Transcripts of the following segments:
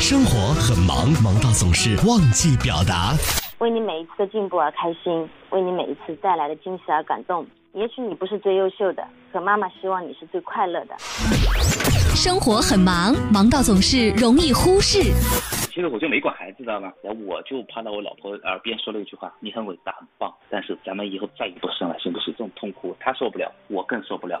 生活很忙，忙到总是忘记表达。为你每一次的进步而开心，为你每一次带来的惊喜而感动。也许你不是最优秀的，可妈妈希望你是最快乐的。生活很忙，忙到总是容易忽视。其实我就没管孩子，知道吗？然后我就趴到我老婆耳边说了一句话：“你很伟大，很棒，但是咱们以后再也不生了，行不行？”这种痛苦，她受不了，我更受不了。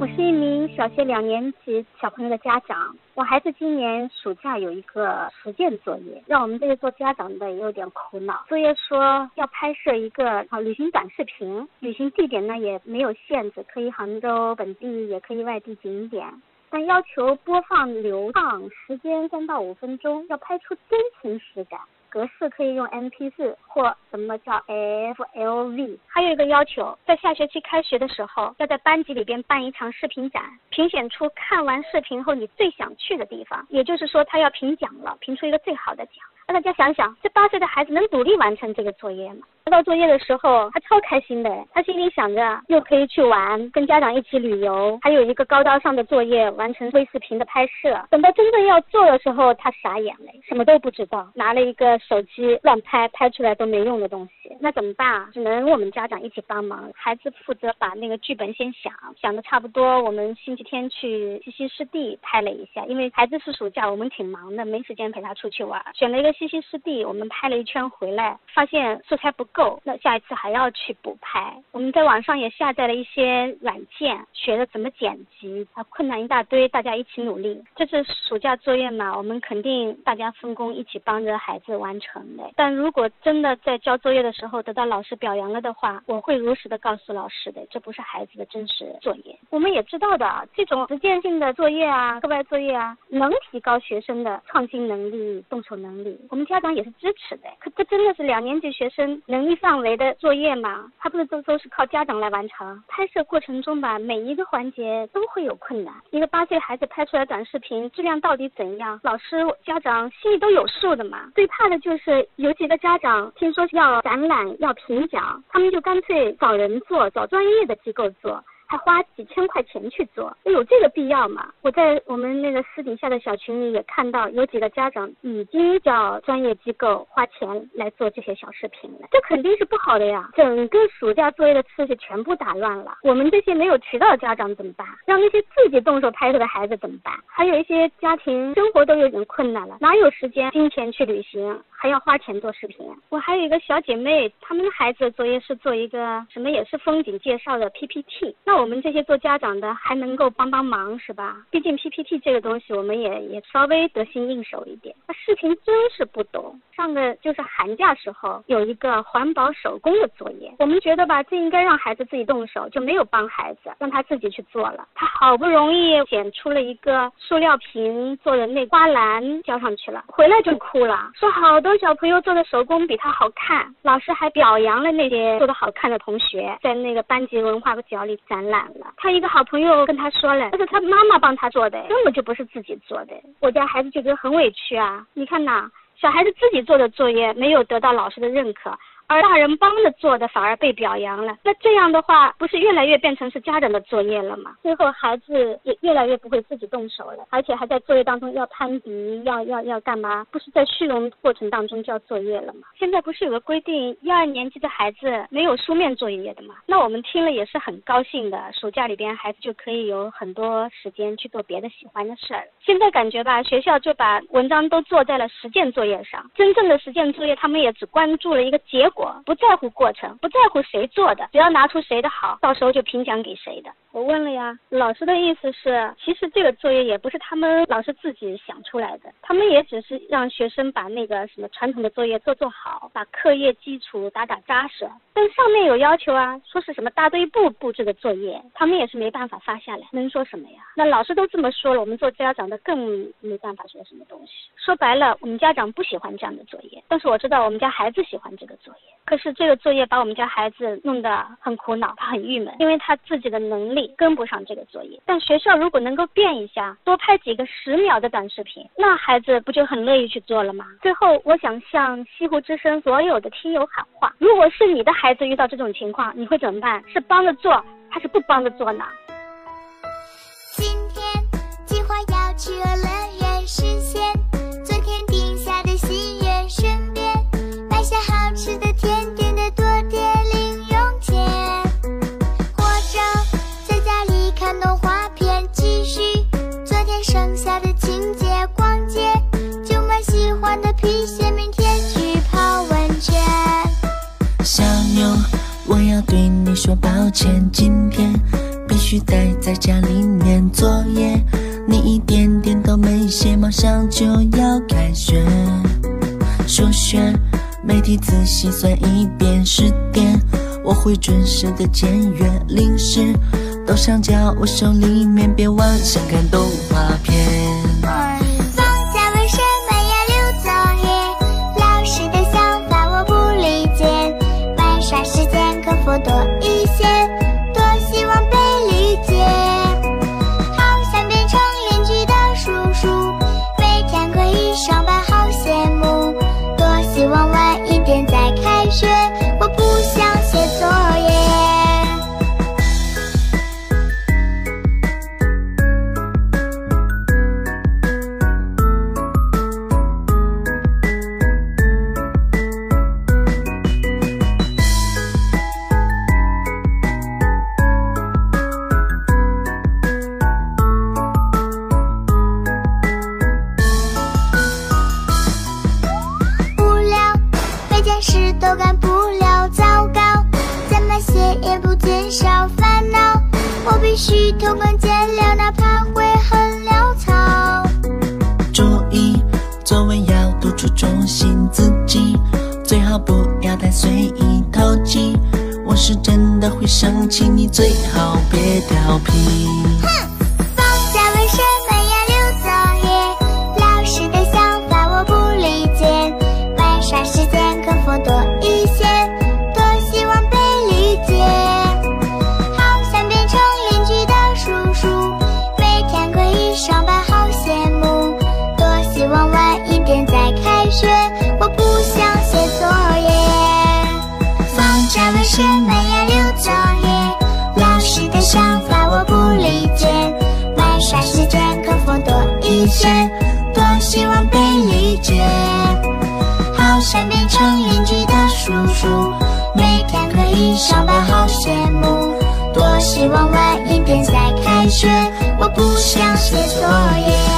我是一名小学两年级小朋友的家长，我孩子今年暑假有一个实践作业，让我们这些做家长的也有点苦恼。作业说要拍摄一个啊旅行短视频，旅行地点呢也没有限制，可以杭州本地，也可以外地景点，但要求播放流畅时间三到五分钟，要拍出真情实感。格式可以用 MP4 或什么叫 FLV。还有一个要求，在下学期开学的时候，要在班级里边办一场视频展，评选出看完视频后你最想去的地方。也就是说，他要评奖了，评出一个最好的奖。那大家想想，这八岁的孩子能独立完成这个作业吗？拿到作业的时候，他超开心的，他心里想着又可以去玩，跟家长一起旅游，还有一个高大上的作业完成微视频的拍摄。等到真正要做的时候，他傻眼了，什么都不知道，拿了一个手机乱拍，拍出来都没用的东西，那怎么办啊？只能我们家长一起帮忙，孩子负责把那个剧本先想，想的差不多，我们星期天去西溪湿地拍了一下，因为孩子是暑假，我们挺忙的，没时间陪他出去玩，选了一个西溪湿地，我们拍了一圈回来，发现素材不够，那下一次还要去补拍。我们在网上也下载了一些软件，学了怎么剪辑，啊，困难一大堆，大家一起努力。这是暑假作业嘛，我们肯定大家分工，一起帮着孩子完成的。但如果真的在交作业的时候得到老师表扬了的话，我会如实的告诉老师的，这不是孩子的真实作业。我们也知道的，这种实践性的作业啊，课外作业啊，能提高学生的创新能力、动手能力，我们家长也是支持的。可这真的是两年级学生能一范围。的作业嘛，他不是都都是靠家长来完成。拍摄过程中吧，每一个环节都会有困难。一个八岁孩子拍出来短视频质量到底怎样，老师家长心里都有数的嘛。最怕的就是有几个家长听说要展览要评奖，他们就干脆找人做，找专业的机构做。还花几千块钱去做，有这个必要吗？我在我们那个私底下的小群里也看到有几个家长已经叫专业机构花钱来做这些小视频了，这肯定是不好的呀！整个暑假作业的次序全部打乱了，我们这些没有渠道的家长怎么办？让那些自己动手拍摄的孩子怎么办？还有一些家庭生活都有点困难了，哪有时间、金钱去旅行？还要花钱做视频。我还有一个小姐妹，他们的孩子作业是做一个什么，也是风景介绍的 PPT。那我我们这些做家长的还能够帮帮忙是吧？毕竟 PPT 这个东西，我们也也稍微得心应手一点。那视频真是不懂。上个就是寒假时候有一个环保手工的作业，我们觉得吧，这应该让孩子自己动手，就没有帮孩子，让他自己去做了。他好不容易剪出了一个塑料瓶做的那花篮交上去了，回来就哭了，说好多。小朋友做的手工比他好看，老师还表扬了那些做的好看的同学，在那个班级文化角里展览了。他一个好朋友跟他说了，这是他妈妈帮他做的，根本就不是自己做的。我家孩子就觉得很委屈啊！你看呐，小孩子自己做的作业没有得到老师的认可。而大人帮着做的反而被表扬了，那这样的话不是越来越变成是家长的作业了吗？最后孩子也越来越不会自己动手了，而且还在作业当中要攀比，要要要干嘛？不是在虚荣过程当中交作业了吗？现在不是有个规定，一二年级的孩子没有书面作业的吗？那我们听了也是很高兴的，暑假里边孩子就可以有很多时间去做别的喜欢的事儿。现在感觉吧，学校就把文章都做在了实践作业上，真正的实践作业他们也只关注了一个结。果不在乎过程，不在乎谁做的，只要拿出谁的好，到时候就评奖给谁的。我问了呀，老师的意思是，其实这个作业也不是他们老师自己想出来的，他们也只是让学生把那个什么传统的作业做做好，把课业基础打打扎实。但上面有要求啊，说是什么大队部布置的作业，他们也是没办法发下来，能说什么呀？那老师都这么说了，我们做家长的更没办法说什么东西。说白了，我们家长不喜欢这样的作业，但是我知道我们家孩子喜欢这个作业。可是这个作业把我们家孩子弄得很苦恼，他很郁闷，因为他自己的能力跟不上这个作业。但学校如果能够变一下，多拍几个十秒的短视频，那孩子不就很乐意去做了吗？最后，我想向西湖之声所有的听友喊话：如果是你的孩子遇到这种情况，你会怎么办？是帮着做，还是不帮着做呢？今天计划要去游乐园实现皮鞋，明天去泡温泉。小妞，我要对你说抱歉，今天必须待在家里面作业，你一点点都没写，马上就要开学。数学每题仔细算一遍十点，我会准时的检阅。零食都上交我手里面，别妄想看动画片。学我不想我必须偷工减料，哪怕会很潦草。注意，作文要突出中心自己，最好不要太随意投机。我是真的会生气，你最好别调皮。哼，想法我不理解。玩耍时间可否多一些？多希望被理解。好想变成邻居的叔叔，每天可以上班，好羡慕。多希望晚一点再开学，我不想写作业。